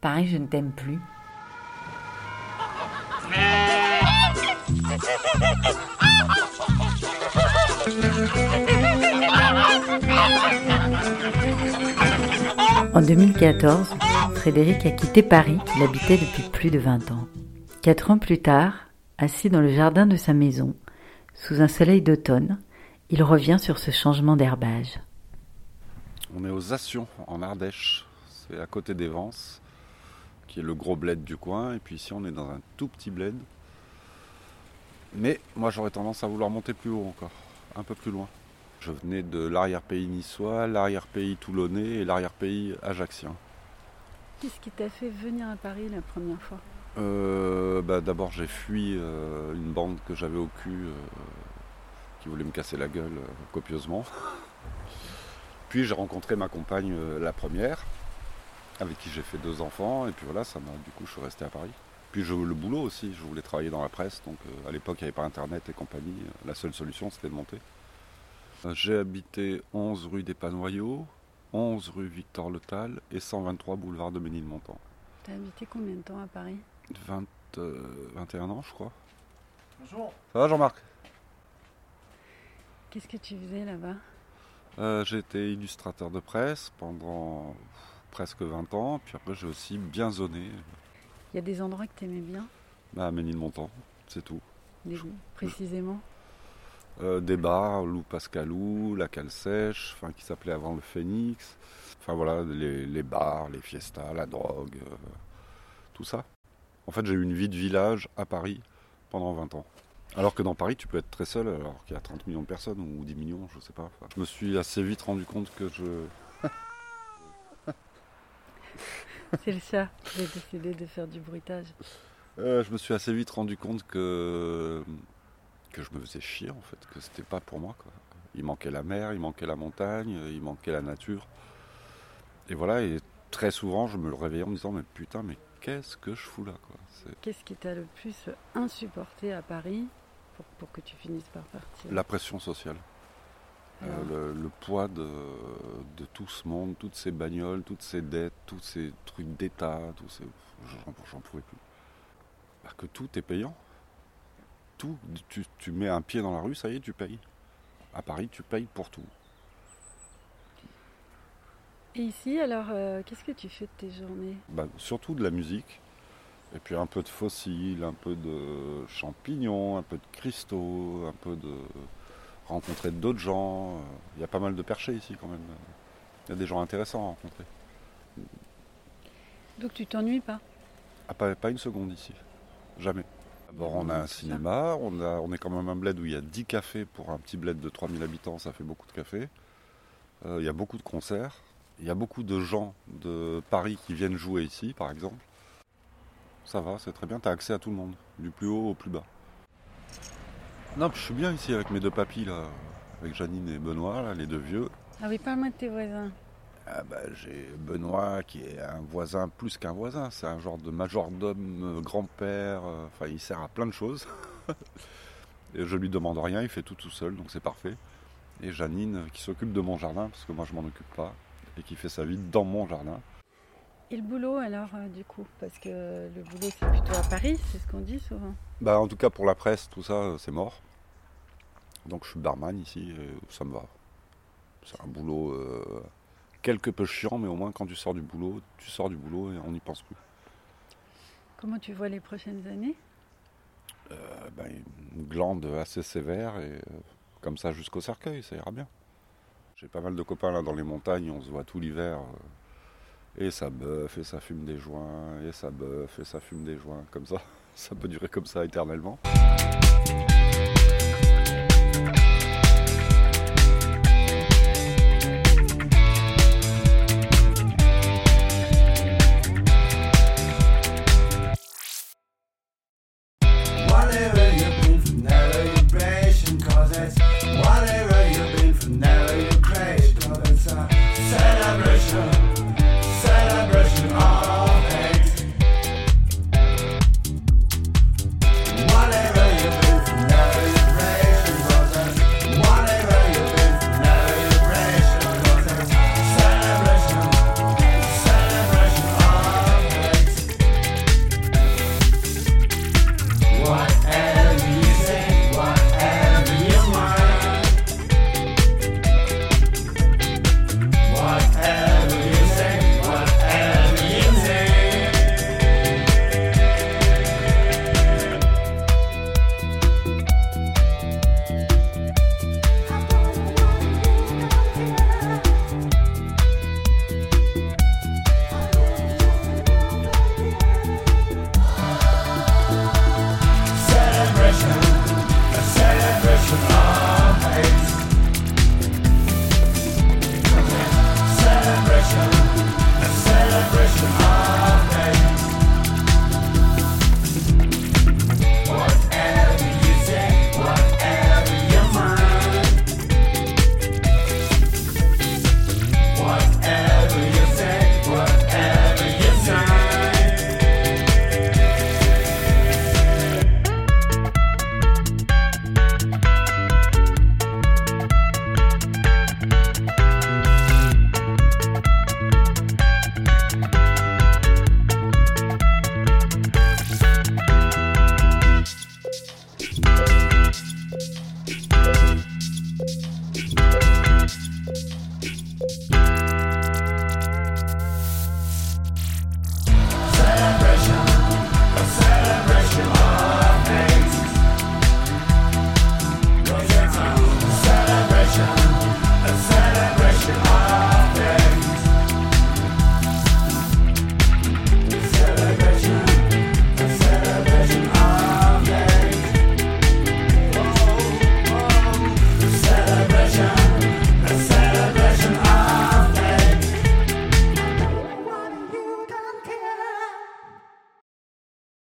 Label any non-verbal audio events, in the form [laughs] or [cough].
Paris, je ne t'aime plus. En 2014, Frédéric a quitté Paris qu'il habitait depuis plus de 20 ans. Quatre ans plus tard, assis dans le jardin de sa maison, sous un soleil d'automne, il revient sur ce changement d'herbage. On est aux Assions, en Ardèche. C'est à côté d'Evance, qui est le gros bled du coin. Et puis ici, on est dans un tout petit bled. Mais moi, j'aurais tendance à vouloir monter plus haut encore, un peu plus loin. Je venais de l'arrière-pays niçois, l'arrière-pays toulonnais et l'arrière-pays ajaxien. Qu'est-ce qui t'a fait venir à Paris la première fois? Euh, bah, D'abord, j'ai fui euh, une bande que j'avais au cul euh, qui voulait me casser la gueule copieusement. [laughs] Puis j'ai rencontré ma compagne, la première, avec qui j'ai fait deux enfants. Et puis voilà, ça m'a, du coup, je suis resté à Paris. Puis je, le boulot aussi, je voulais travailler dans la presse. Donc euh, à l'époque, il n'y avait pas Internet et compagnie. La seule solution, c'était de monter. Euh, J'ai habité 11 rue des Panoyaux, 11 rue Victor Letal et 123 boulevard de Ménilmontant. T'as habité combien de temps à Paris? 20, euh, 21 ans, je crois. Bonjour. Ça va, Jean-Marc? Qu'est-ce que tu faisais là-bas? Euh, J'ai été illustrateur de presse pendant presque 20 ans. Puis après, j'ai aussi bien zoné Il y a des endroits que t'aimais bien bah, à Ménilmontant. C'est tout. des- précisément Euh, des bars, Lou Pascalou, la Cale Sèche, enfin, qui s'appelait avant le Phoenix. Enfin voilà, les, les bars, les fiestas, la drogue, euh, tout ça. En fait, j'ai eu une vie de village à Paris pendant 20 ans. Alors que dans Paris, tu peux être très seul, alors qu'il y a 30 millions de personnes, ou 10 millions, je sais pas. Je me suis assez vite rendu compte que je... [laughs] C'est le chat qui a décidé de faire du bruitage. Euh, je me suis assez vite rendu compte que, que je me faisais chier en fait, que c'était pas pour moi. Quoi. Il manquait la mer, il manquait la montagne, il manquait la nature. Et voilà, et très souvent je me le réveillais en me disant mais putain mais qu'est-ce que je fous là quoi? Qu'est-ce qui t'a le plus insupporté à Paris pour, pour que tu finisses par partir? La pression sociale. Euh, Alors, le, le poids de, de tout ce monde, toutes ces bagnoles, toutes ces dettes, tous ces trucs d'État, tous ces... j'en, j'en pouvais plus. Bah, que tout est payant. Tout. Tu, tu mets un pied dans la rue, ça y est, tu payes. À Paris, tu payes pour tout. Et ici, alors, euh, qu'est-ce que tu fais de tes journées? Bah, surtout de la musique. Et puis un peu de fossiles, un peu de champignons, un peu de cristaux, un peu de rencontrer d'autres gens. Euh, Il y a pas mal de perchés ici quand même. Il y a des gens intéressants à rencontrer. Donc tu t'ennuies pas? Ah, pas, pas une seconde ici. Jamais. D'abord, on a un cinéma, on, a, on est quand même un bled où il y a 10 cafés pour un petit bled de 3000 habitants, ça fait beaucoup de cafés. Euh, il y a beaucoup de concerts. Il y a beaucoup de gens de Paris qui viennent jouer ici, par exemple. Ça va, c'est très bien, tu as accès à tout le monde, du plus haut au plus bas. Non, je suis bien ici avec mes deux papis, là, avec Janine et Benoît, là, les deux vieux. Ah oui, parle-moi de tes voisins. Ah bah, j'ai Benoît qui est un voisin plus qu'un voisin, c'est un genre de majordome, euh, grand-père, euh, enfin il sert à plein de choses. [laughs] Et je lui demande rien, il fait tout tout seul, donc c'est parfait. Et Janine qui s'occupe de mon jardin, parce que moi je m'en occupe pas, et qui fait sa vie dans mon jardin. Et le boulot alors, euh, du coup? Parce que le boulot c'est plutôt à Paris, c'est ce qu'on dit souvent. Bah en tout cas pour la presse, tout ça, c'est mort. Donc je suis barman ici, et ça me va. C'est un boulot euh, quelque peu chiant, mais au moins quand tu sors du boulot, tu sors du boulot et on n'y pense plus. Comment tu vois les prochaines années? Euh, ben, une glande assez sévère et euh, comme ça jusqu'au cercueil, ça ira bien. J'ai pas mal de copains là dans les montagnes, on se voit tout l'hiver. euh, et ça bœuf, et ça fume des joints, et ça bœuf, et ça fume des joints, comme ça. [laughs] Ça peut durer comme ça éternellement.